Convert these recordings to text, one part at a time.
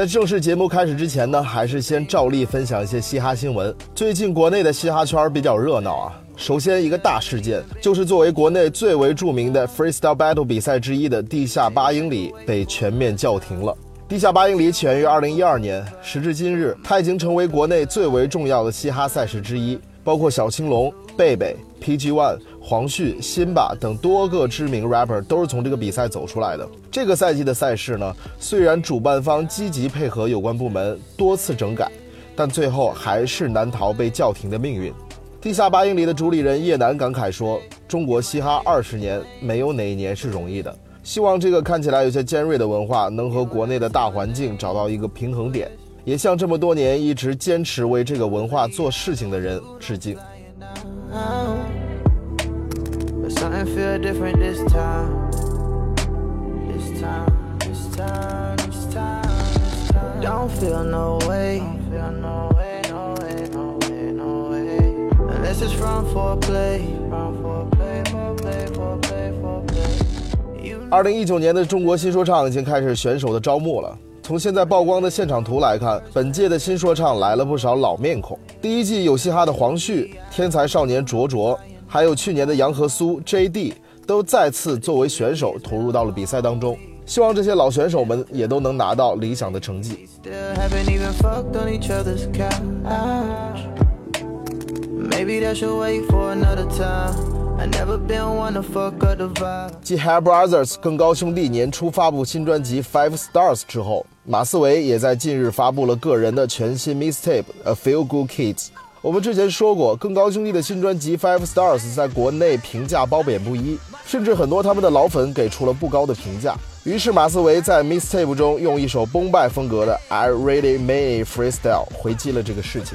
在正式节目开始之前呢，还是先照例分享一些嘻哈新闻。最近国内的嘻哈圈比较热闹啊。首先一个大事件，就是作为国内最为著名的 freestyle battle 比赛之一的地下八英里被全面叫停了。地下八英里起源于2012年，时至今日，它已经成为国内最为重要的嘻哈赛事之一，包括小青龙、贝贝、PG One。黄旭、辛巴等多个知名 rapper 都是从这个比赛走出来的。这个赛季的赛事呢，虽然主办方积极配合有关部门多次整改，但最后还是难逃被叫停的命运。地下八英里的主理人叶楠感慨说：“中国嘻哈二十年，没有哪一年是容易的。希望这个看起来有些尖锐的文化能和国内的大环境找到一个平衡点，也向这么多年一直坚持为这个文化做事情的人致敬。” Feel different this time. This time, this time, this time, this time. Don't feel no way. Don't feel no way, no way, no way, no way. Unless it's from foreplay. From foreplay, foreplay, foreplay, foreplay. 二零一九年的中国新说唱已经开始选手的招募了。从现在曝光的现场图来看，本届的新说唱来了不少老面孔。第一季有嘻哈的黄旭、天才少年卓卓。还有去年的杨和苏、J.D. 都再次作为选手投入到了比赛当中，希望这些老选手们也都能拿到理想的成绩。继 Hair Brothers 更高兄弟年初发布新专辑 Five Stars 之后，马思唯也在近日发布了个人的全新 Mixtape A Few Good Kids。我们之前说过，更高兄弟的新专辑 Five Stars 在国内评价褒贬不一，甚至很多他们的老粉给出了不高的评价。于是马思唯在 Mixtape 中用一首崩败风格的 I Really Made Freestyle 回击了这个事情。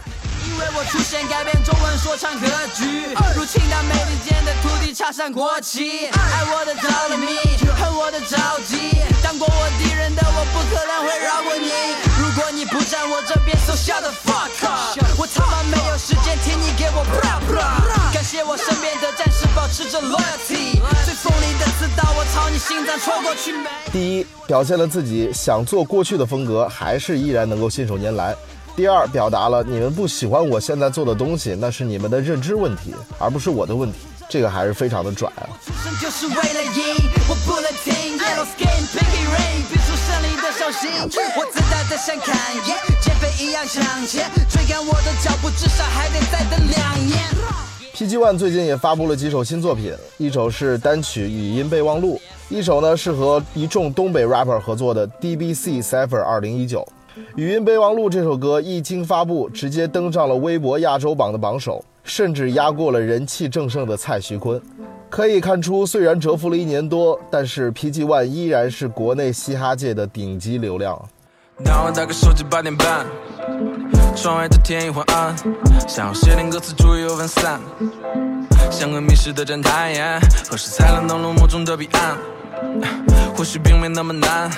出现改变中文说唱格局，入侵到美利坚的土地插上国旗，爱我的着了迷，恨我的着急，当过我敌人的我不可能会饶过你。如果你不站我这边，so shut the fuck up。我他妈没有时间听你给我 bra bra。感谢我身边的战士保持着 loyalty。最锋利的刺刀我朝你心脏戳过去。第一，表现了自己想做过去的风格，还是依然能够信手拈来。第二，表达了你们不喜欢我现在做的东西，那是你们的认知问题，而不是我的问题。这个还是非常的拽啊。PG One 最近也发布了几首新作品，一首是单曲《语音备忘录》，一首呢是和一众东北 rapper 合作的 DBC Cipher 二零一九。《语音备忘录》这首歌一经发布，直接登上了微博亚洲榜的榜首，甚至压过了人气正盛的蔡徐坤。可以看出，虽然蛰伏了一年多，但是 PG One 依然是国内嘻哈界的顶级流量。当我打开手机八点半，窗外的天已昏暗，想要写点歌词，注意又分散，像个迷失的侦探，何时才能到落梦中的彼岸？或许并没那么难。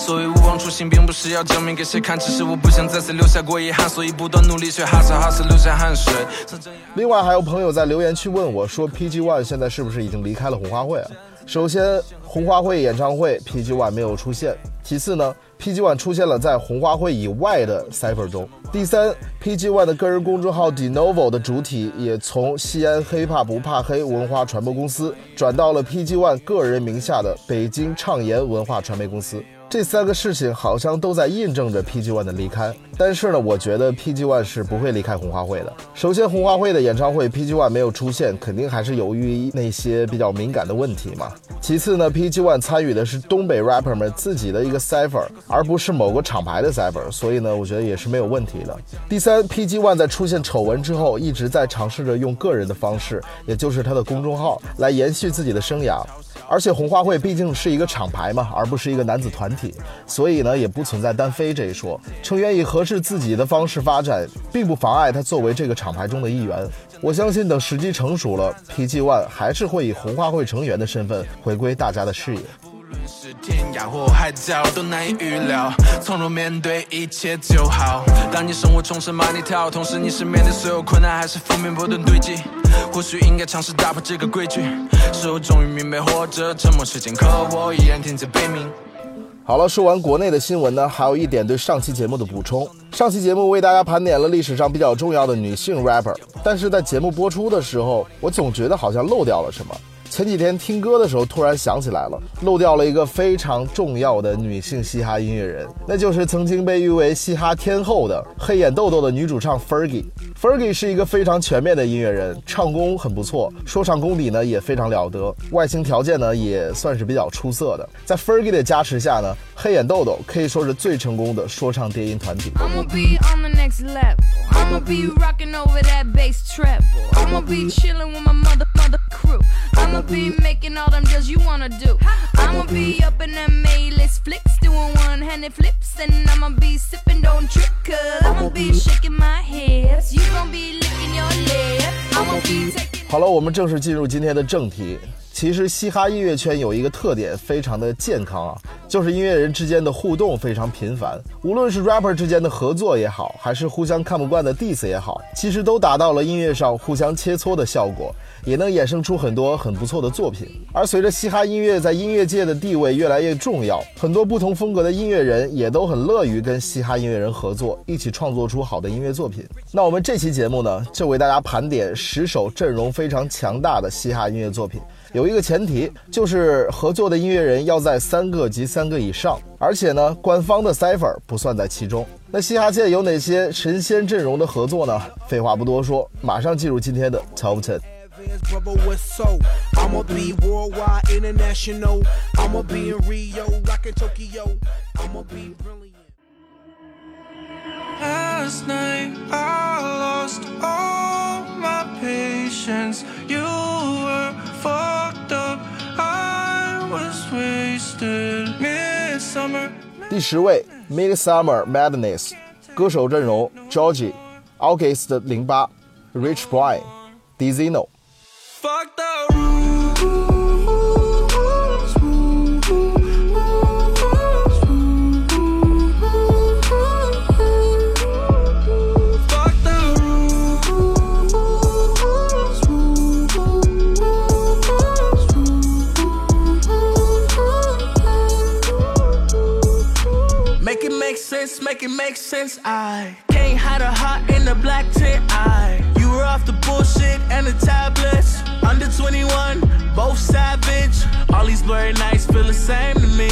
所以勿忘初心，并不是要证明给谁看，只是我不想再次留下过遗憾，所以不断努力却哈斯哈斯流下汗水。另外，还有朋友在留言区问我，说 PG One 现在是不是已经离开了红花会啊？首先，红花会演唱会 PG One 没有出现。其次呢，PG One 出现了在红花会以外的 cipher 中。第三，PG One 的个人公众号 Denovo 的主体也从西安黑怕不怕黑文化传播公司转到了 PG One 个人名下的北京畅言文化传媒公司。这三个事情好像都在印证着 PG One 的离开，但是呢，我觉得 PG One 是不会离开红花会的。首先，红花会的演唱会 PG One 没有出现，肯定还是由于那些比较敏感的问题嘛。其次呢，PG One 参与的是东北 rapper 们自己的一个 cipher，而不是某个厂牌的 cipher，所以呢，我觉得也是没有问题的。第三，PG One 在出现丑闻之后，一直在尝试着用个人的方式，也就是他的公众号来延续自己的生涯。而且红花会毕竟是一个厂牌嘛，而不是一个男子团体，所以呢也不存在单飞这一说。成员以合适自己的方式发展，并不妨碍他作为这个厂牌中的一员。我相信等时机成熟了，PG One 还是会以红花会成员的身份回归大家的视野。是天涯或海角都难以预料，从容面对一切就好。当你生活充斥满泥跳，同时你身边的所有困难还是负面不断堆积。或许应该尝试打破这个规矩。事后终于明白，活着这么时间，可我依然天在悲鸣。好了，说完国内的新闻呢，还有一点对上期节目的补充。上期节目为大家盘点了历史上比较重要的女性 rapper，但是在节目播出的时候，我总觉得好像漏掉了什么。前几天听歌的时候，突然想起来了，漏掉了一个非常重要的女性嘻哈音乐人，那就是曾经被誉为嘻哈天后的黑眼豆豆的女主唱 Fergie。Fergie 是一个非常全面的音乐人，唱功很不错，说唱功底呢也非常了得，外形条件呢也算是比较出色的。在 Fergie 的加持下呢，黑眼豆豆可以说是最成功的说唱电音团体。I'ma be rocking over that bass treble. I'ma be chilling with my mother, mother crew. I'ma be making all them deals you wanna do. I'ma be up in them A-list flicks, doing one-handed flips, and I'ma be sipping, don't trip, cause I'ma be shaking my hips. You gon' be licking your lips. I'ma be taking. 好了，我们正式进入今天的正题。 其实嘻哈音乐圈有一个特点，非常的健康啊，就是音乐人之间的互动非常频繁。无论是 rapper 之间的合作也好，还是互相看不惯的 diss 也好，其实都达到了音乐上互相切磋的效果，也能衍生出很多很不错的作品。而随着嘻哈音乐在音乐界的地位越来越重要，很多不同风格的音乐人也都很乐于跟嘻哈音乐人合作，一起创作出好的音乐作品。那我们这期节目呢，就为大家盘点十首阵容非常强大的嘻哈音乐作品。有一个前提，就是合作的音乐人要在三个及三个以上，而且呢，官方的 cipher 不算在其中。那嘻哈界有哪些神仙阵容的合作呢？废话不多说，马上进入今天的 Top Ten。第十位，Midsummer Madness，歌手阵容：Georgie，August 零八，Rich Brian，Dizino。make it make sense. I can't hide a heart in the black tent. I you were off the bullshit and the tablets. Under 21, both savage. All these blurry nights feel the same to me.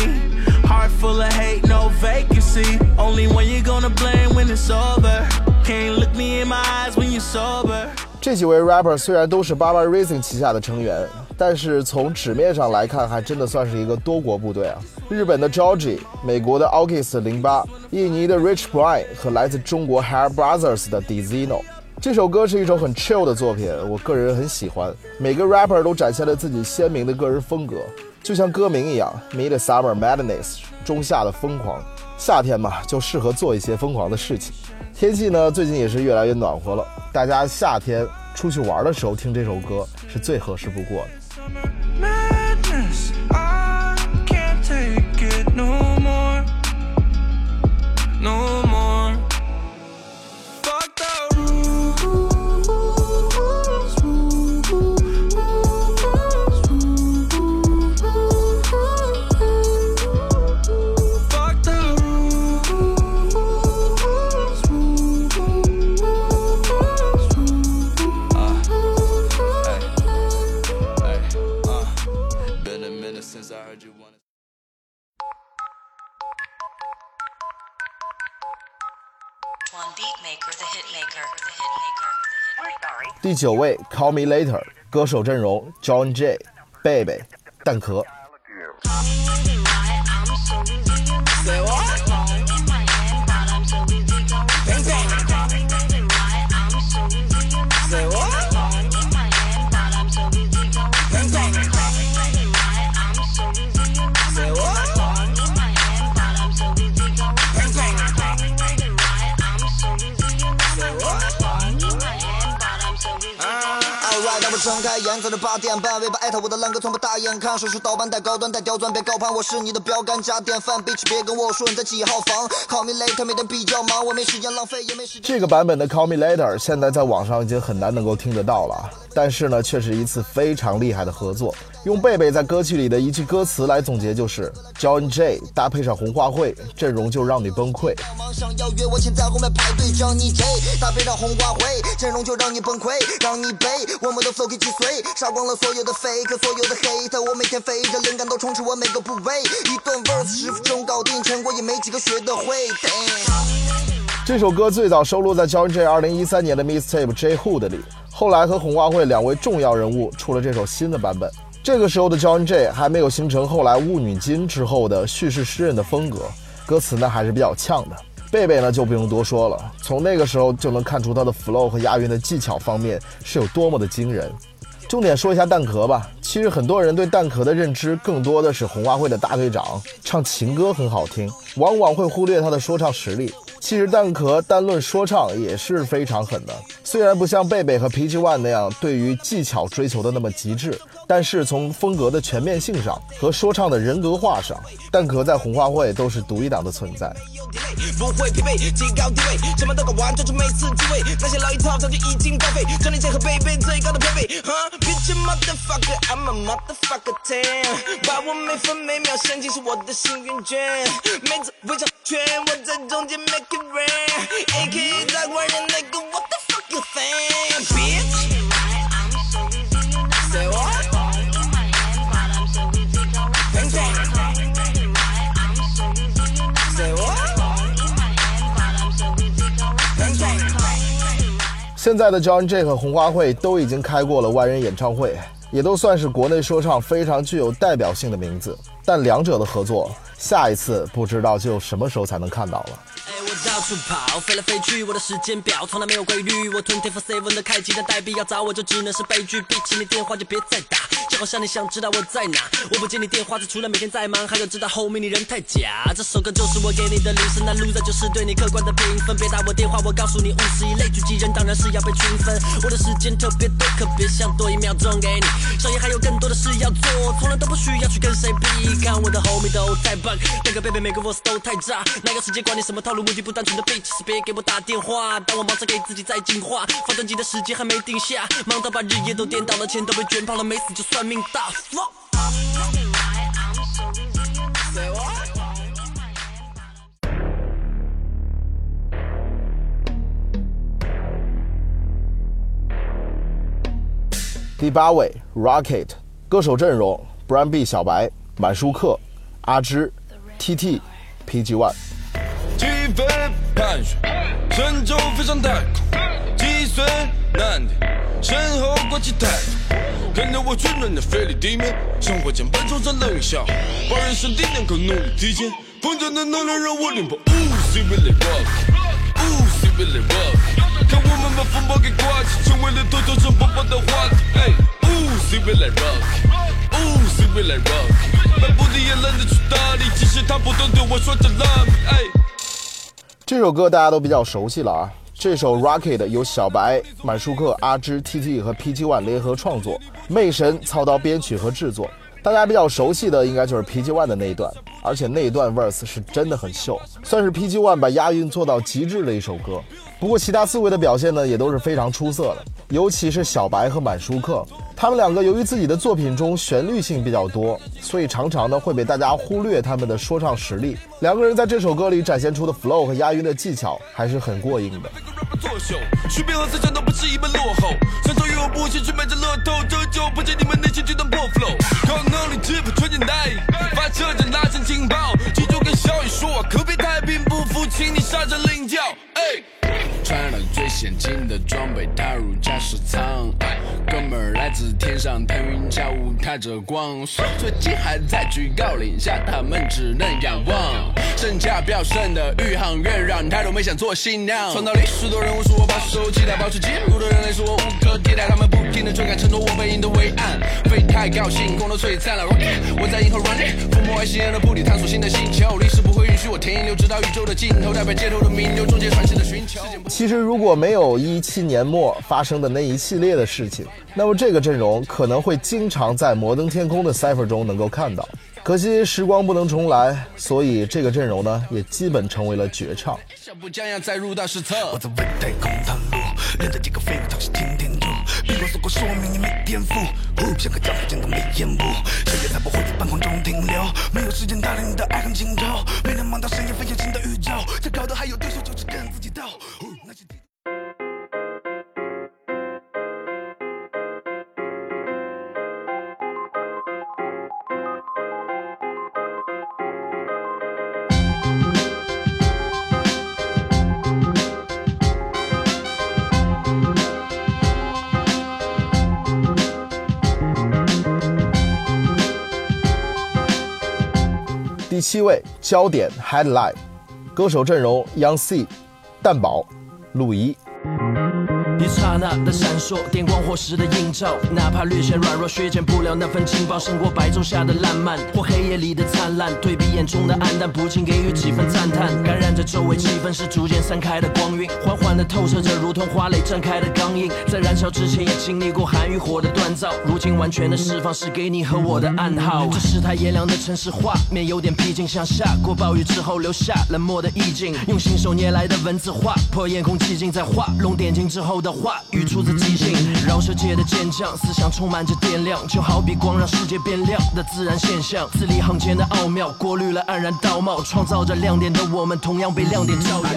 Heart full of hate, no vacancy. Only when you're gonna blame when it's over. Can't look me in my eyes when you're sober. 这几位 rapper 虽然都是 Baba Racing 旗下的成员， 但是从纸面上来看，还真的算是一个多国部队啊。日本的 Georgie，美国的 August 零八，印尼的 Rich Brian 和来自中国 Hair Brothers 的 Dizino。这首歌是一首很 chill 的作品，我个人很喜欢。每个 rapper 都展现了自己鲜明的个人风格，就像歌名一样，Midsummer Madness，中夏的疯狂。夏天嘛，就适合做一些疯狂的事情。天气呢，最近也是越来越暖和了，大家夏天出去玩的时候听这首歌是最合适不过的。No more. No more. 第九位，Call Me Later，歌手阵容：John J、贝贝、蛋壳。睁开眼，早上八点半，尾巴艾特我的烂哥从不大眼看，手术倒班带高端带刁钻，别高攀，我是你的标杆加典范，bitch 别跟我说你在几号房，call me later，每天比较忙，我没时间浪费，也没时间。这个版本的 Call Me Later 现在在网上已经很难能够听得到了，但是呢，却是一次非常厉害的合作。用贝贝在歌曲里的一句歌词来总结，就是 John J 搭配上红花会，阵容就让你崩溃。想要约我，请在后面排队。Johnny J 搭配上红花会，阵容就让你崩溃，让你背。我们的 flow 给击碎，杀光了所有的 fake，所有的 hate。我每天飞着，灵感都充斥我每个部位。一段 verse 十分钟搞定，全国也没几个学得会。这首歌最早收录在 John J 2013年的 Mixtape J Hood 里，后来和红花会两位重要人物出了这首新的版本。这个时候的 John J 还没有形成后来雾女金之后的叙事诗人的风格，歌词呢还是比较呛的。贝贝呢就不用多说了，从那个时候就能看出他的 flow 和押韵的技巧方面是有多么的惊人。重点说一下蛋壳吧，其实很多人对蛋壳的认知更多的是红花会的大队长唱情歌很好听，往往会忽略他的说唱实力。其实蛋壳单论说唱也是非常狠的，虽然不像贝贝和 PG One 那样对于技巧追求的那么极致，但是从风格的全面性上和说唱的人格化上，蛋壳在红花会都是独一档的存在。不会疲惫，极高地位，什么都搞完，专注每次机会。那些老一套早就已经报废，教你结合贝贝最高的配备。哈，Bitch motherfucker，I'm a motherfucker ten，把我每分每秒献尽是我的幸运券，每次围场圈我在中间 make。现在的 John J 和红花会都已经开过了万人演唱会，也都算是国内说唱非常具有代表性的名字。但两者的合作，下一次不知道就什么时候才能看到了。到处跑，飞来飞去，我的时间表从来没有规律。我 twenty four seven 的开机，但代币要找我就只能是悲剧。比起你电话就别再打，就好像你想知道我在哪。我不接你电话，是除了每天在忙，还有知道后面你人太假。这首歌就是我给你的铃声，那 loser 就是对你客观的评分。别打我电话，我告诉你，五十一类狙击人当然是要被区分。我的时间特别多，可别想多一秒钟给你。商业还有更多的事要做，从来都不需要去跟谁比。看我的 homie 都太棒，那个 baby 每个 verse 都太炸。哪个世界管你什么套路，目的不单纯的 bitch，别给我打电话。当我忙着给自己在进化，发专辑的时间还没定下，忙到把日夜都颠倒了，钱都被卷跑了，没死就算命大。第八位，Rocket，歌手阵容：Brand B、小白、满舒克、阿芝、TT、PG One。几分盘旋，神舟飞上太空，计算难题，身后挂起太阳，看着我温暖的飞离地面，生活间半冲上冷一笑，把人生定量可努力体现，丰盛的能量让我凌波。Ooh, see me like rock, ooh, see me like rock，看我们把风暴给刮起，成为了头条上播报的话题。哎，Ooh, see me like rock, ooh, see me like rock，漫步的也懒得去搭理，其实他不断对我说着 love me。哎。这首歌大家都比较熟悉了啊！这首《Rocket》由小白、满舒克、阿芝、TT 和 PG One 联合创作，魅神操刀编曲和制作。大家比较熟悉的应该就是 PG One 的那一段，而且那一段 verse 是真的很秀，算是 PG One 把押韵做到极致的一首歌。不过其他四位的表现呢，也都是非常出色的，尤其是小白和满舒克。他们两个由于自己的作品中旋律性比较多，所以常常呢会被大家忽略他们的说唱实力。两个人在这首歌里展现出的 flow 和押韵的技巧还是很过硬的。踏着光。最近还在居高临下，他们只能仰望。身价飙升的宇航员，让太多没想做新娘。创造历史的人物是我保守期待，保持记录的人类是我无可替代。他们不停的追赶，承诺我背影的伟岸。飞太高，星空都璀璨了。我在银河 running，覆没外星人的布里，探索新的星球。历史不会允许我停留，直到宇宙的尽头，代表街头的名流，终结传奇的寻求。其实如果没有一七年末发生的那一系列的事情，那么这个阵容可能会经常在摩登天空的 cipher 中能够看到。可惜时光不能重来，所以这个阵容呢也基本成为了绝唱。七位，焦点 Headline，歌手阵容：Young C、蛋宝、陆一。一刹那的闪烁，电光火石的映照，哪怕略显软弱，削减不了那份劲爆，胜过白昼下的烂漫或黑夜里的灿烂。对比眼中的暗淡，不禁给予几分赞叹。感染着周围气氛，是逐渐散开的光晕，缓缓的透彻着，如同花蕾绽开的刚硬。在燃烧之前，也经历过寒与火的锻造，如今完全的释放，是给你和我的暗号。这世态炎凉的城市画面，有点僻静，像下过暴雨之后留下冷漠的意境。用信手捏来的文字画破夜空寂静，在画龙点睛之后的。话语出自即兴，饶舌界的坚强，思想充满着电量，就好比光让世界变亮的自然现象，字里行间的奥妙，过滤了黯然道貌，创造着亮点的我们，同样被亮点照耀。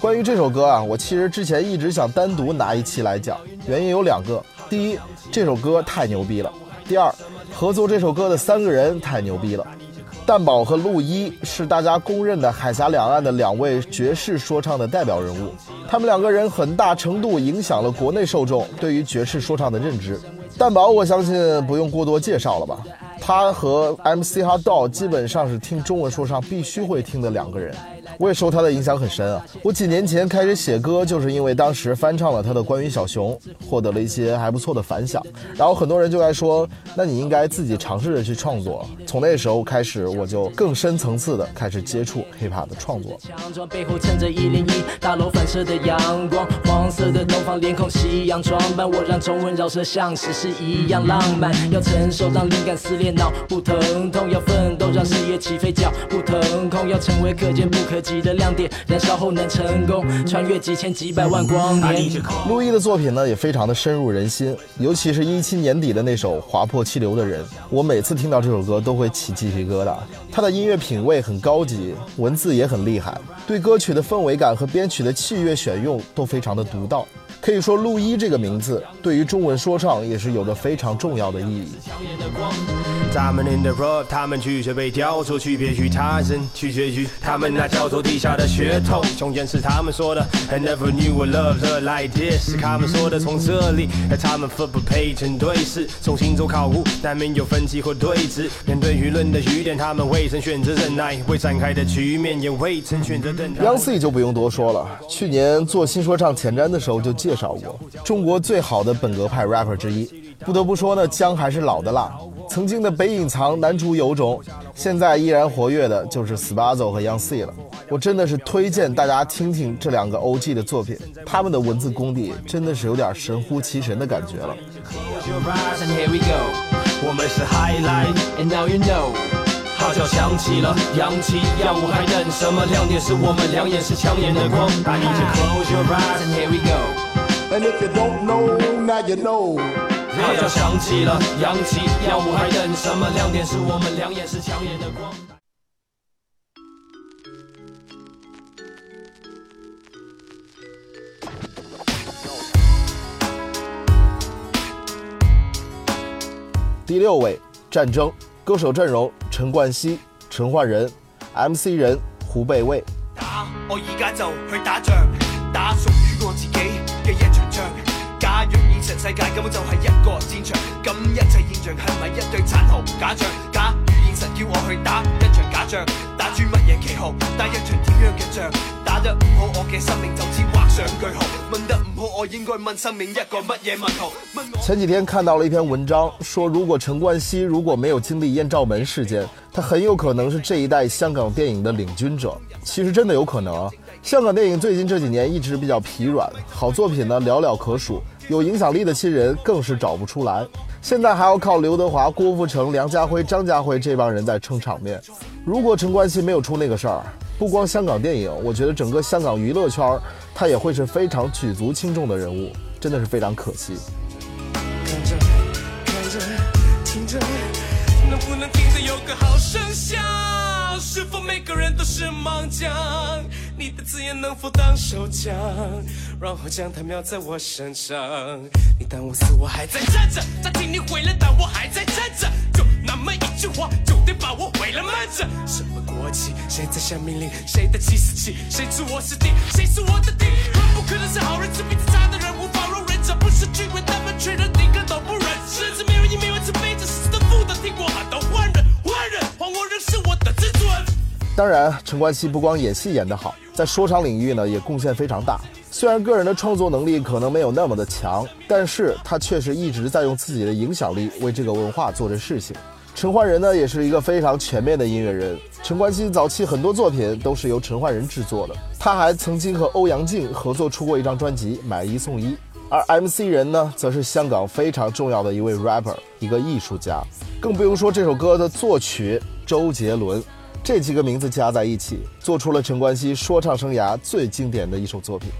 关于这首歌啊，我其实之前一直想单独拿一期来讲，原因有两个：第一，这首歌太牛逼了；第二，合作这首歌的三个人太牛逼了。蛋宝和陆一是大家公认的海峡两岸的两位爵士说唱的代表人物，他们两个人很大程度影响了国内受众对于爵士说唱的认知。蛋宝，我相信不用过多介绍了吧？他和 MC HotDog 基本上是听中文说唱必须会听的两个人。我也受他的影响很深啊！我几年前开始写歌，就是因为当时翻唱了他的《关于小熊》，获得了一些还不错的反响。然后很多人就在说：“那你应该自己尝试着去创作。”从那时候开始，我就更深层次的开始接触 hiphop 的创作。背后衬着一零一大楼反射的阳光，黄色的东方脸孔，西洋装扮，我让中文饶舌像史诗一样浪漫。要承受让灵感撕裂脑不疼痛，要奋斗让事业起飞脚不腾空，要成为可见不可。的亮点，燃烧后能成功穿越几千几百万光年。陆毅的作品呢，也非常的深入人心，尤其是一七年底的那首《划破气流的人》，我每次听到这首歌都会起鸡皮疙瘩。他的音乐品味很高级，文字也很厉害，对歌曲的氛围感和编曲的器乐选用都非常的独到。可以说，陆一这个名字对于中文说唱也是有着非常重要的意义。他们 in the road，他们拒绝被雕塑，区别于他人，取决于他们那叫做地下的血统。中间是他们说的，I never knew a love like this，是他们说的从这里，而他们分不配成对视，从心中考古难免有分歧或对峙。面对舆论的雨点，他们未曾选择忍耐，未展开的局面也未曾选择等待。央 C 就不用多说了，去年做新说唱前瞻的时候就介绍过，中国最好的本格派 rapper 之一。不得不说呢，姜还是老的辣。曾经的北隐藏南主有种，现在依然活跃的就是 Spazzo 和 Young C 了。我真的是推荐大家听听这两个 OG 的作品，他们的文字功底真的是有点神乎其神的感觉了。我们是 Highlight，and now you know，号角响起了，扬起耀武还等什么？亮点是我们两眼是抢眼的光。I need to close your eyes and here we go。And if you don't know, now you know。号角响起了，扬起耀武还等什么？亮点是我们两眼是抢眼的光。第六位，战争歌手阵容：陈冠希、陈奂仁、MC 人胡北卫。打，我而家就去打仗，打属于我自己。世界根本就系一个战场，咁一切现象系咪一堆残酷假象？假如现实叫我去打一场假仗，打住乜嘢旗号？打一场点样嘅仗？打得唔好，我嘅生命就此画上句号。问得唔好，我应该问生命一个乜嘢问号？前几天看到了一篇文章，说如果陈冠希如果没有经历艳照门事件，他很有可能是这一代香港电影的领军者。其实真的有可能啊！香港电影最近这几年一直比较疲软，好作品呢寥寥可数。有影响力的新人更是找不出来。现在还要靠刘德华、郭富城、梁家辉、张家辉这帮人在撑场面。如果陈冠希没有出那个事儿，不光香港电影，我觉得整个香港娱乐圈，他也会是非常举足轻重的人物，真的是非常可惜。能听得有个好声响？是否每个人都是盲将？你的字眼能否当手枪？然后将它瞄在我身上。你当我死，我还在站着；暂停你毁了，但我还在站着。就那么一句话，就得把我毁了慢着。什么国旗？谁在下命令？谁的计时器？谁知我是敌？谁是我的敌？人不可能是好人，是彼此差的人，无法容忍。这不是聚会，他们却人顶个都不认。甚至没人以没人慈悲，这是的负的，听过喊到换人，换人，换我仍是我的自尊。当然，陈冠希不光演戏演得好，在说唱领域呢也贡献非常大。虽然个人的创作能力可能没有那么的强，但是他确实一直在用自己的影响力为这个文化做着事情。陈奂仁呢也是一个非常全面的音乐人。陈冠希早期很多作品都是由陈奂仁制作的，他还曾经和欧阳靖合作出过一张专辑《买一送一》。而 MC 人呢，则是香港非常重要的一位 rapper，一个艺术家。更不用说这首歌的作曲周杰伦。这几个名字加在一起，做出了陈冠希说唱生涯最经典的一首作品。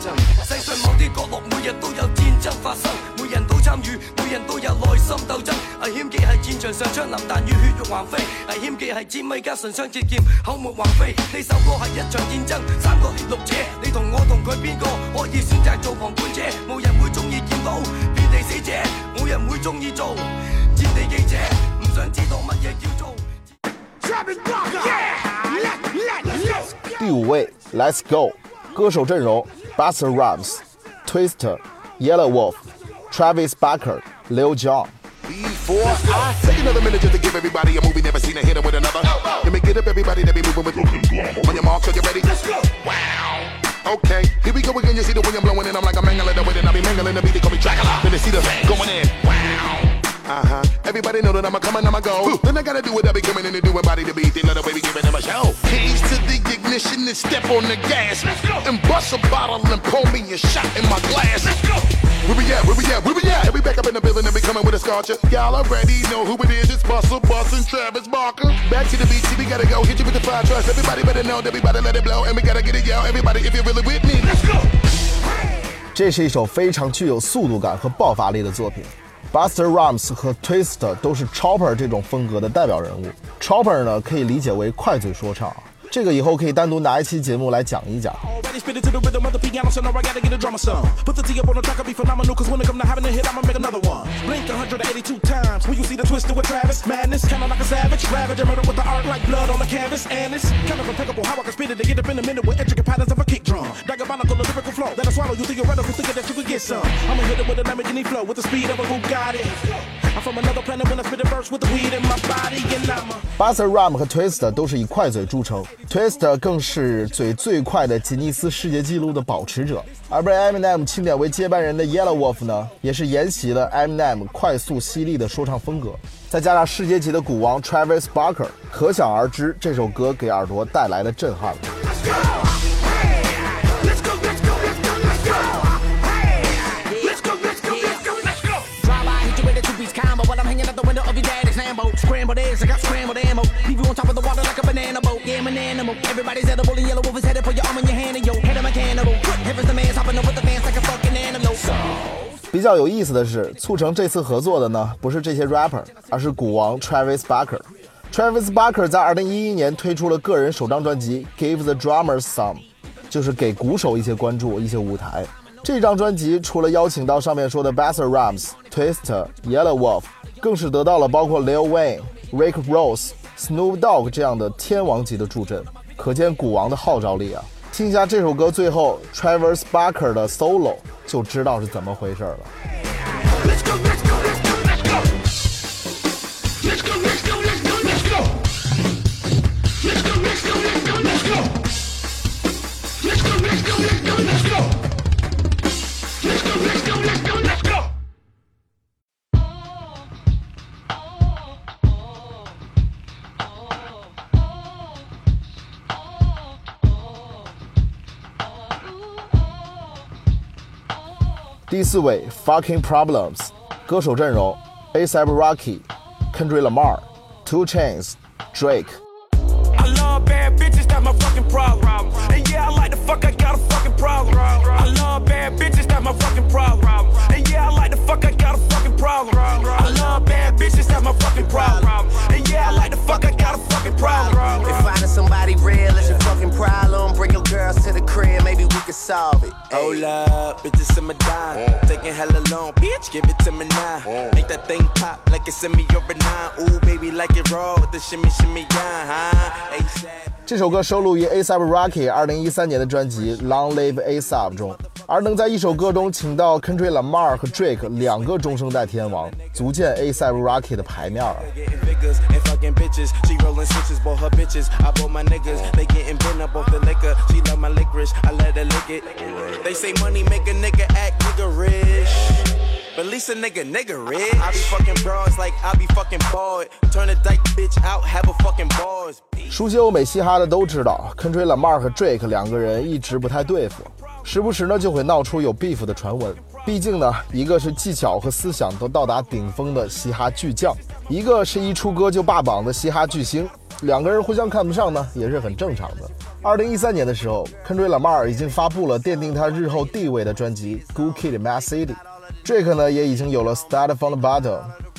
世上某啲角落，每日都有戰爭發生，每人都參與，每人都有內心鬥爭。危險嘅係戰場上槍林彈雨，血肉橫飛；危險嘅係尖米加唇槍舌劍，口沫橫飛。呢首歌係一場戰爭，三個獵鹿者，你同我同佢邊個可以選擇做旁觀者？冇人會中意見到遍地死者，冇人會中意做戰地記者，唔想知道乜嘢叫做。第五位，Let's Go，歌手阵容。Buster Rhymes, Twister, Yellow Wolf, Travis Barker, Lil Jon. Before I take another minute just to give everybody a movie never seen a hit with another. Let me get up everybody that be moving with On your mark, are you ready? Let's go. Wow. Okay, here we go again. You see the wind blowing in. I'm like a mangling the wind and I be mangling the beat. They call me Dracula. Then they see the going in. Wow. Uh huh. Everybody know that I'm a coming, I'm a go. Then I gotta do what I be coming in to do. Body to beat. They love the way we giving them a show. Keys to the ignition and step on the gas. Let's go. A bottle and pour me a shot in my glass. Let's go. Where we at? Where we at? Where we at? And we back up in the building and we coming with a scorcher. Y'all already know who it is. It's Bustle, Bus, and Travis Barker. Back to the beat, see, we gotta go. Hit you with the fire trust. Everybody better know that we about to let it blow. And we gotta get it, yo. Everybody, if you're really with me, let's go. 这是一首非常具有速度感和爆发力的作品。Buster Rhymes 和 Twist 都是 Chopper 这种风格的代表人物。Chopper 呢，可以理解为快嘴说唱。这个以后可以单独拿一期节目来讲一讲。steady spitting to the rhythm of the piano, so now I gotta get a drama song. Put the T up on the track, I'll be phenomenal, cause when I come to having a hit, I'ma make another one. Blink 182 times, when you see the twister with Travis, madness, kinda like a savage, ravage, murder with the art like blood on the canvas, and it's kind of impeccable how I can spit it to get up in a minute with intricate patterns of a kick drum. Diabolical, a lyrical flow, that I swallow you theoretical, thinking that you could get some. I'ma hit it with a Lamborghini flow, with the speed of a it. B u s t e r r a m 和 Twist 都是以快嘴著称。Twist 更是嘴最快的吉尼斯世界纪录的保持者，而被 Eminem 钦点为接班人的 Yellow Wolf 呢，也是沿袭了 Eminem 快速犀利的说唱风格，再加上世界级的鼓王 Travis Barker，可想而知这首歌给耳朵带来的震撼。Everybody's edible and yellow wolf is headed for your arm on your hand and you'll head of my cannibal. Good heavens, the man's hopping up with the fans like a fucking animal. So. 比较有意思的是，促成这次合作的呢，不是这些 rapper，而是鼓王 Travis Barker。Travis Barker 在2011年推出了个人首张专辑《Give the Drummers Some》，就是给鼓手一些关注、一些舞台。这张专辑除了邀请到上面说的 b a s s e r Rams、Twister、Yellow Wolf，更是得到了包括 Lil Wayne、Rick Rose、Snoop Dogg 这样的天王级的助阵。可见古王的号召力啊！听一下这首歌最后 Travis Barker 的 solo，就知道是怎么回事了。第四位，Fucking Problems，歌手阵容：A$AP Rocky、Kendrick Lamar、Two Chainz、Drake。I love bad bitches, that's my fucking problem. And yeah, I like the fuck, I got a fucking problem. I love bad bitches, that's my fucking problem. And yeah, I like the fuck, I got a fucking problem. I love bad bitches, that's my fucking problem. And yeah, I like the fuck, I got a fucking problem. If finding somebody real is your fucking problem, bring crib, maybe we can solve it. Hold up, bitches in my dime. Taking hella long, bitch, give it to me now. Make that thing pop like it's in me or a nine. Ooh, baby, like it raw with the shimmy, shimmy, yeah, huh? ASAP. 这首歌收录于 A$AP Rocky 二零一三年的专辑《Long Live A$AP》中，而能在一首歌中请到 Kendrick Lamar 和 Drake 两个中生代天王，足见 A$AP Rocky 的牌面啊。 Getting figures and fucking bitches. She rolling switches, bought her bitches. I bought my niggas. They getting bent up off the liquor. She love my licorice. I let her lick it. They say money make a nigga act nigga rich. But at least a nigga nigga rich. I be fucking bras like I be fucking bored. Turn a dyke bitch out, have a fucking bars. 熟悉欧美嘻哈的都知道，Kendrick Lamar 和 Drake 两个人一直不太对付，时不时呢就会闹出有 beef 的传闻。 毕竟呢，一个是技巧和思想都到达顶峰的嘻哈巨匠，一个是一出歌就霸榜的嘻哈巨星，两个人互相看不上呢，也是很正常的。二零一三年的时候，Kendrick Lamar 已经发布了奠定他日后地位的专辑《Good Kid, Mad City》。Drake 呢也已经有了《Start from the Bottom》、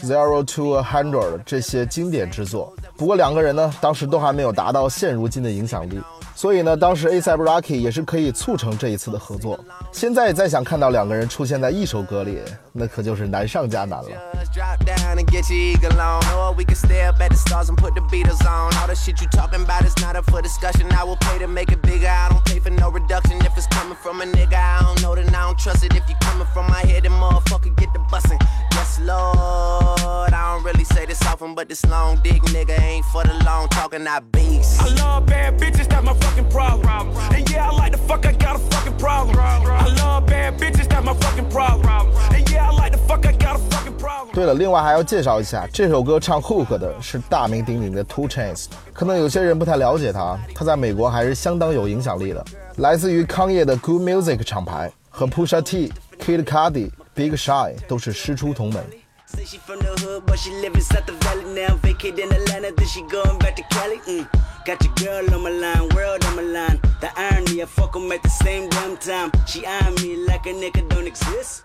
《Zero to a Hundred》这些经典之作。不过两个人呢，当时都还没有达到现如今的影响力，所以呢，当时 A$AP Rocky 也是可以促成这一次的合作。现在再想看到两个人出现在一首歌里，那可就是难上加难了。Drop down and get your eagle on. Or we can stay up at the stars and put the Beatles on. All the shit you talking about is not up for discussion. I will pay to make it bigger. I don't pay for no reduction. If it's coming from a nigga, I don't know, then I don't trust it. If you coming from my head, then motherfucker get the bussin'. Yes, Lord. I don't really say this often, but this long dick nigga ain't for the long talking, I beast. I love bad bitches, that's my fucking problem. And yeah, I like the fuck, I got a fucking problem. I love bad bitches, that's my fucking problem. And yeah, I like the fuck, I got a fucking problem. 对了，另外还要介绍一下，这首歌唱 hook 的是大名鼎鼎的 Two Chainz。可能有些人不太了解他，他在美国还是相当有影响力的，来自于康业的 Good Music 厂牌，和 Pusha T、Kid Cudi、Big Sean 都是师出同门。Say she from the hood, but she live inside the valley now. Vacate in Atlanta, then she going back to Cali. Mm. Got your girl on my line, world on my line. The irony, I fuck 'em at the same damn time. She eyeing me like a nigga don't exist.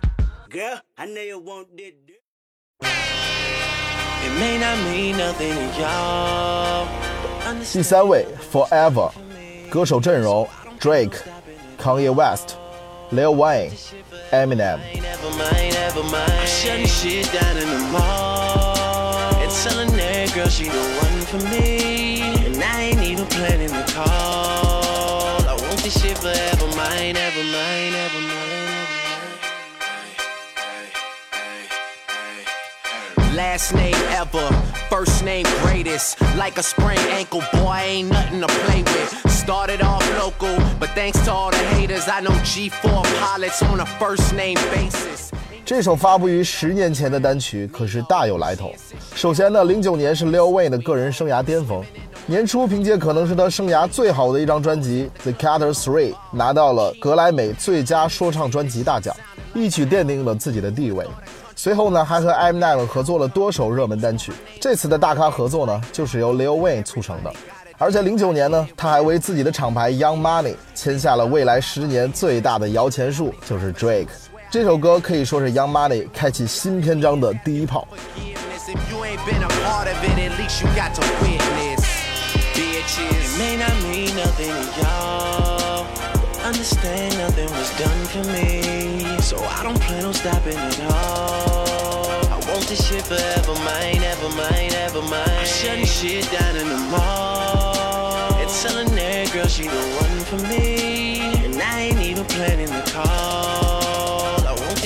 Girl, I know you want this. It may not mean nothing to y'all. but 第三位 Forever，歌手阵容 Drake、Kanye West、Lil Wayne、Eminem。 Never mind, never mind. I'm shutting shit down in the mall. And telling that girl she the one for me. planning the call. I want this shit forever mine, never mind, never mind. Last name ever, first name greatest. Like a sprained ankle, boy, ain't nothing to play with. Started off local, but thanks to all the haters, I know G4 pilots on a first name basis. 这首发布于十年前的单曲可是大有来头。首先呢，零九年是 Lil Wayne 的个人生涯巅峰，年初凭借可能是他生涯最好的一张专辑《The Carter Three》拿到了格莱美最佳说唱专辑大奖，一举奠定了自己的地位。随后呢，还和 Eminem 合作了多首热门单曲。这次的大咖合作呢，就是由 Lil Wayne 促成的。而且零九年呢，他还为自己的厂牌 Young Money 签下了未来十年最大的摇钱树，就是 Drake。这首歌可以说是 Young Money 开启新篇章的第一炮。Forgiveness, If you ain't been a part of it, at least you got to witness. Bitches. It may not mean nothing to y'all. but Understand nothing was done for me. So I don't plan on stopping at all. I want this shit forever mine, ever mine, ever mine. I'm shutting shit down in the mall. And telling that girl she the one for me. And I ain't even planning the call.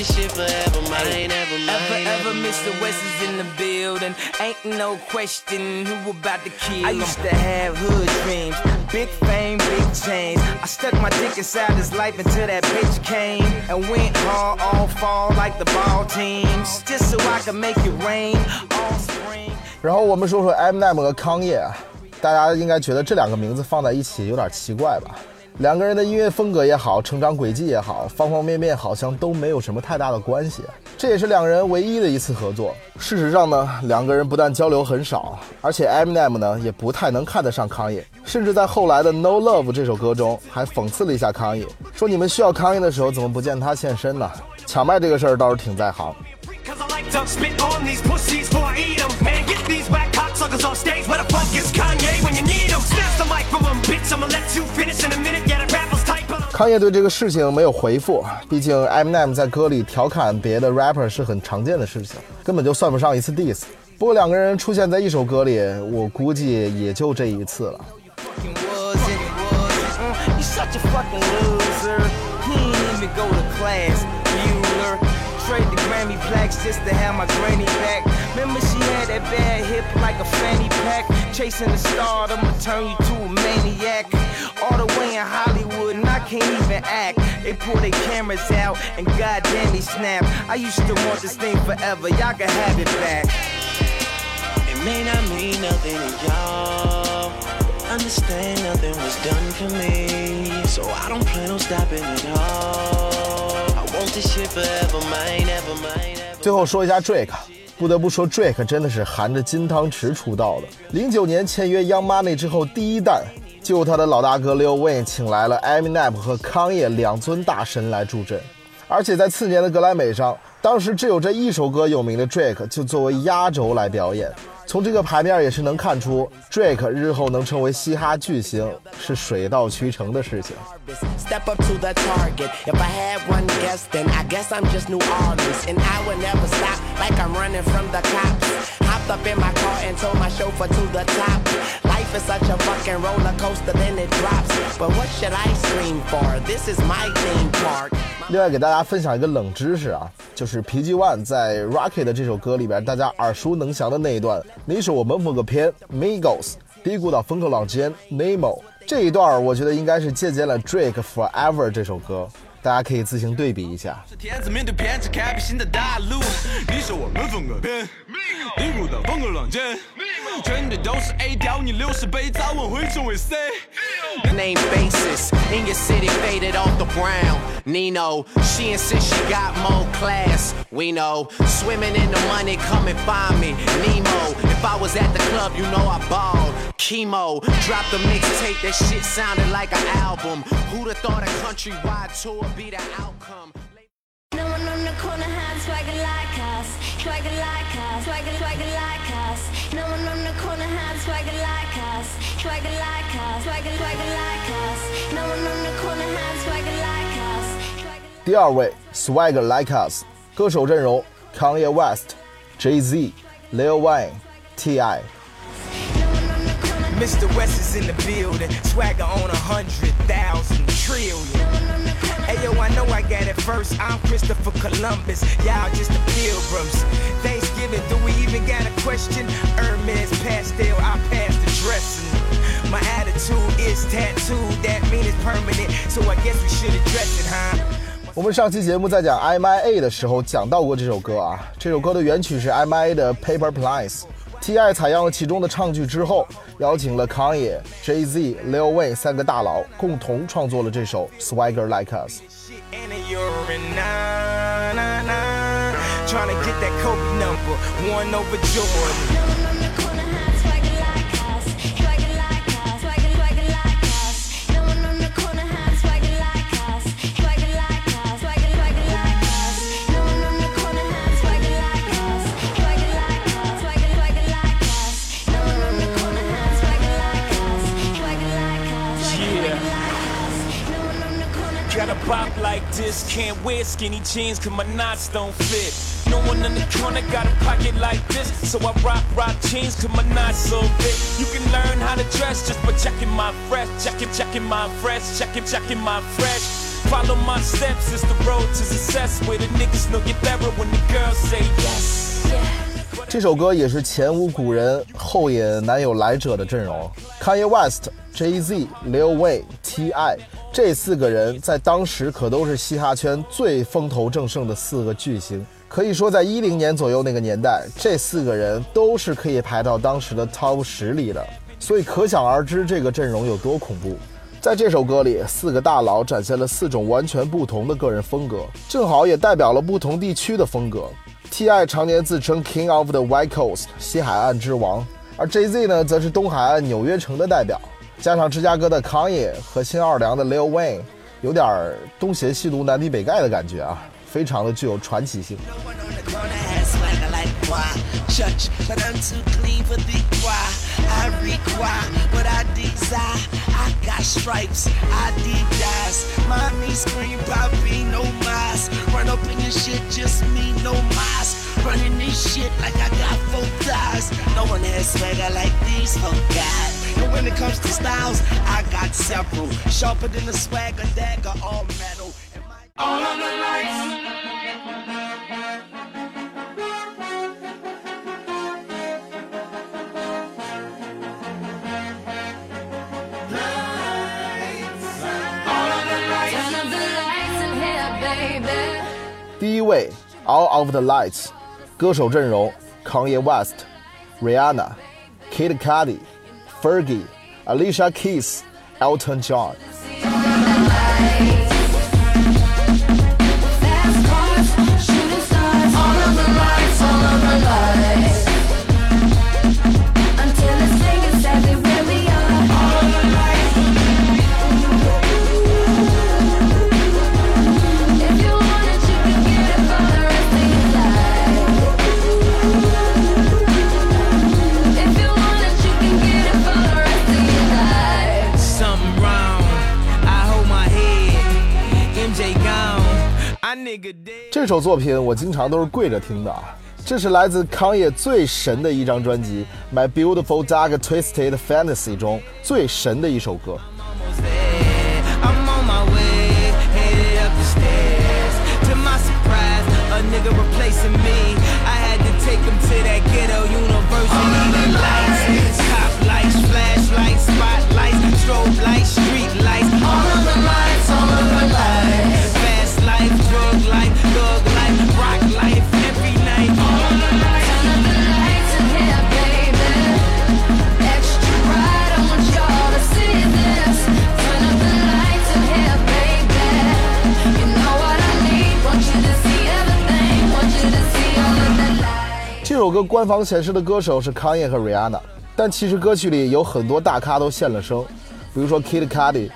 I want this shit forever mine, ever mine. Ever, ever, ever Mr. West is in the building. Ain't no question who about to kill I used to have hood dreams, big fame, big chains. I stuck my dick inside his life until that bitch came and went hard all fall like the ball teams, just so I could make it rain all spring. 然后我们说说 Eminem 和康业，大家应该觉得这两个名字放在一起有点奇怪吧 两个人的音乐风格也好，成长轨迹也好，方方面面好像都没有什么太大的关系。这也是两人唯一的一次合作。事实上呢，两个人不但交流很少，而且 Eminem 呢也不太能看得上康也，甚至在后来的《No Love》这首歌中还讽刺了一下康也，说你们需要康也的时候怎么不见他现身呢？抢麦这个事儿倒是挺在行。康业对这个事情没有回复，毕竟 Eminem 在歌里调侃别的 rapper 是很常见的事情，根本就算不上一次 diss。不过两个人出现在一首歌里，我估计也就这一次了。Trade the Grammy plaques just to have my granny back. Remember she had that bad hip like a fanny pack. Chasing the star, I'ma turn you to a maniac. All the way in Hollywood, and I can't even act. They pull their cameras out, and goddamn they snap. I used to want this thing forever, y'all can have it back. It may not mean nothing to y'all. Understand nothing was done for me, so I don't plan on stopping at all. 最后说一下 Drake，不得不说 Drake 真的是含着金汤匙出道的。零九年签约 Young Money 之后，第一弹就他的老大哥 Lil Wayne 请来了 Eminem 和康也两尊大神来助阵，而且在次年的格莱美上，当时只有这一首歌有名的 Drake 就作为压轴来表演。从这个牌面也是能看出，Drake 日后能成为嘻哈巨星是水到渠成的事情。Step up to the target. If I had one guess, then I guess I'm just New Orleans, and I would never stop like I'm running from the cops. Hopped up in my car and told my chauffeur to the top. Life is such a fucking roller coaster, then it drops. But what should I scream for? This is my theme park. 另外给大家分享一个冷知识啊，就是 PG One 在 Rocket 的这首歌里边，大家耳熟能详的那一段，那首我们某个片 Migos 低谷到风口浪尖 Nemo 这一段，我觉得应该是借鉴了 Drake Forever 这首歌。大家可以自行对比一下。天子面对偏执，开辟新的大陆。你说我们风格偏，低谷到风口浪尖，全队都是 A 调，你六十倍早晚会成为 C。Name basis in your city faded off the ground. Nino, she insists she got more class. We know, swimming in the money, come and find me. Nemo, if I was at the club, you know I balled. Chemo, drop the mixtape, that shit sounded like an album. Who'd have thought a countrywide tour be the outcome? No one on the corner had swagger like us, swagger like us, swagger, swagger like us. No one on the corner had swagger like us, swagger like us, swagger, swagger like us. No one on the corner had swagger like us. 第二位，Swagger Like Us，歌手阵容：Kanye West、Jay Z、Lil Wayne、T.I。Mr. West is in the building, swagger on a hundred thousand trillion. Hey yo, I know I got it first. I'm Christopher Columbus. Y'all just the pilgrims. Thanksgiving, do we even got a question? Hermes pastel, I pass the dressing. My attitude is tattooed, that means it's permanent. So I guess we should address it, huh? 我们上期节目在讲 M.I.A 的时候讲到过这首歌啊，这首歌的原曲是 M.I.A 的 Paper Planes。 T.I 采样了其中的唱句之后，邀请了 Kanye、Jay Z、Lil Wayne 三个大佬，共同创作了这首《Swagger Like Us》。Pop like this, can't wear skinny jeans cause my knots don't fit. No one in the corner got a pocket like this, so I rock rock jeans cause my knots so big. You can learn how to dress just by checking my fresh, checking, checking my fresh, checking, checking my fresh. Follow my steps, it's the road to success where the niggas know get better when the girls say yes. Yeah. 这首歌也是前无古人后也难有来者的阵容，Kanye West、Jay Z、Lil Wayne、T.I 这四个人在当时可都是嘻哈圈最风头正盛的四个巨星。可以说，在一零年左右那个年代，这四个人都是可以排到当时的 Top 十里的。所以可想而知，这个阵容有多恐怖。在这首歌里，四个大佬展现了四种完全不同的个人风格，正好也代表了不同地区的风格。T.I. 常年自称 King of the White Coast 西海岸之王，而 J.Z. 呢，则是东海岸纽约城的代表。加上芝加哥的 Kanye 和新奥尔良的 Lil Wayne，有点东邪西毒、南帝北丐的感觉啊，非常的具有传奇性。Got stripes, dies. Mommy scream, Bobby, no mas. Run up in your shit, just me, no mas. Running this shit like I got four thighs. No one has swagger like these, oh God. And when it comes to styles, I got several. Sharper than a swagger dagger, all metal. My- All of the lights. 第一位，All of the Lights，歌手阵容：Kanye West、Rihanna、Kid Cudi、Fergie、Alicia Keys、Elton John。 这首作品我经常都是跪着听的，这是来自康也最神的一张专辑《My Beautiful Dark Twisted Fantasy》中最神的一首歌。首歌官方显示的歌手是 Kanye 和 Rihanna，但其实歌曲里有很多大咖都现了声，比如说 Kid Cudi。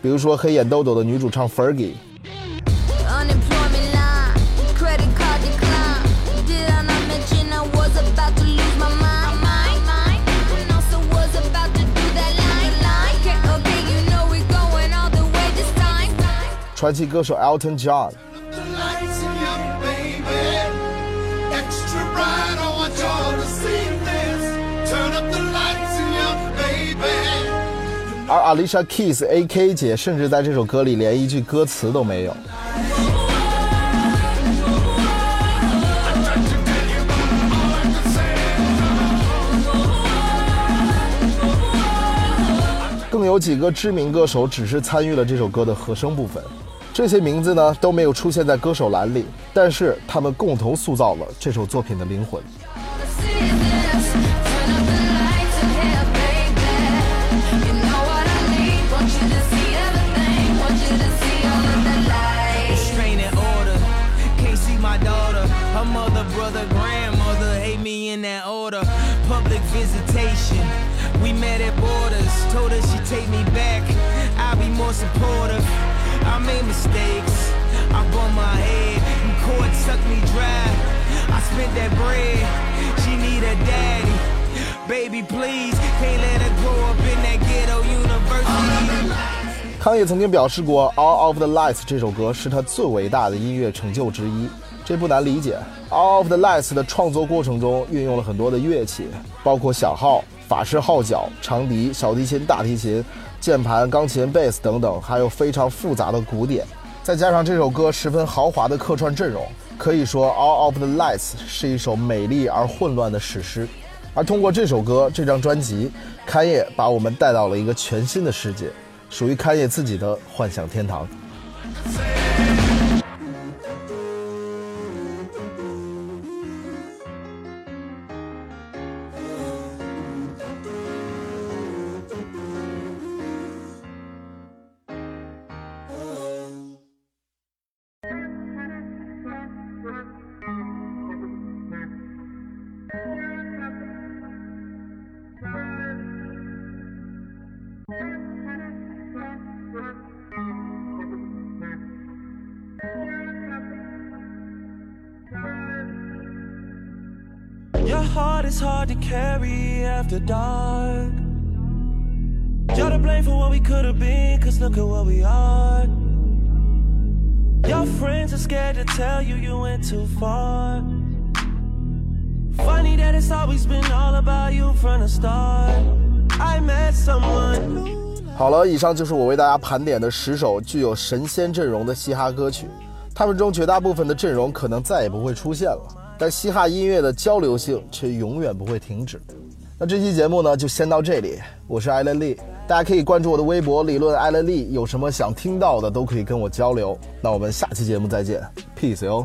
比如说黑眼豆豆的女主唱 Fergie。传奇歌手 Elton John。而 Alicia Keys A.K 姐甚至在这首歌里连一句歌词都没有。更有几个知名歌手只是参与了这首歌的和声部分。这些名字呢都没有出现在歌手栏里，但是他们共同塑造了这首作品的灵魂。We met at borders, told her she'd take me back. I'll be more supportive. I made mistakes. I bumped my head. And court sucked me dry. I spent that bread. She need a daddy. Baby, please, can't let her grow up in that ghetto university. 康也曾经表示过，《All of the Lights》这首歌是他最伟大的音乐成就之一。这不难理解，《All of the Lights》的创作过程中运用了很多的乐器，包括小号、法式号角、长笛、小提琴、大提琴。键盘、钢琴、贝斯等等，还有非常复杂的鼓点，再加上这首歌十分豪华的客串阵容，可以说《All of the Lights》是一首美丽而混乱的史诗。而通过这首歌、这张专辑，开业把我们带到了一个全新的世界，属于开业自己的幻想天堂。After dark. You're to blame for what we could have been, cause look at what we are. Your friends are scared to tell you you went too far. Funny that it's always been all about you from the start. I met someone new. 好了，以上就是我为大家盘点的十首具有神仙阵容的嘻哈歌曲，他们中绝大部分的阵容可能再也不会出现了，但嘻哈音乐的交流性却永远不会停止。那这期节目呢，就先到这里。我是艾伦利，大家可以关注我的微博“理论艾伦利”，有什么想听到的都可以跟我交流。那我们下期节目再见，peace 哟。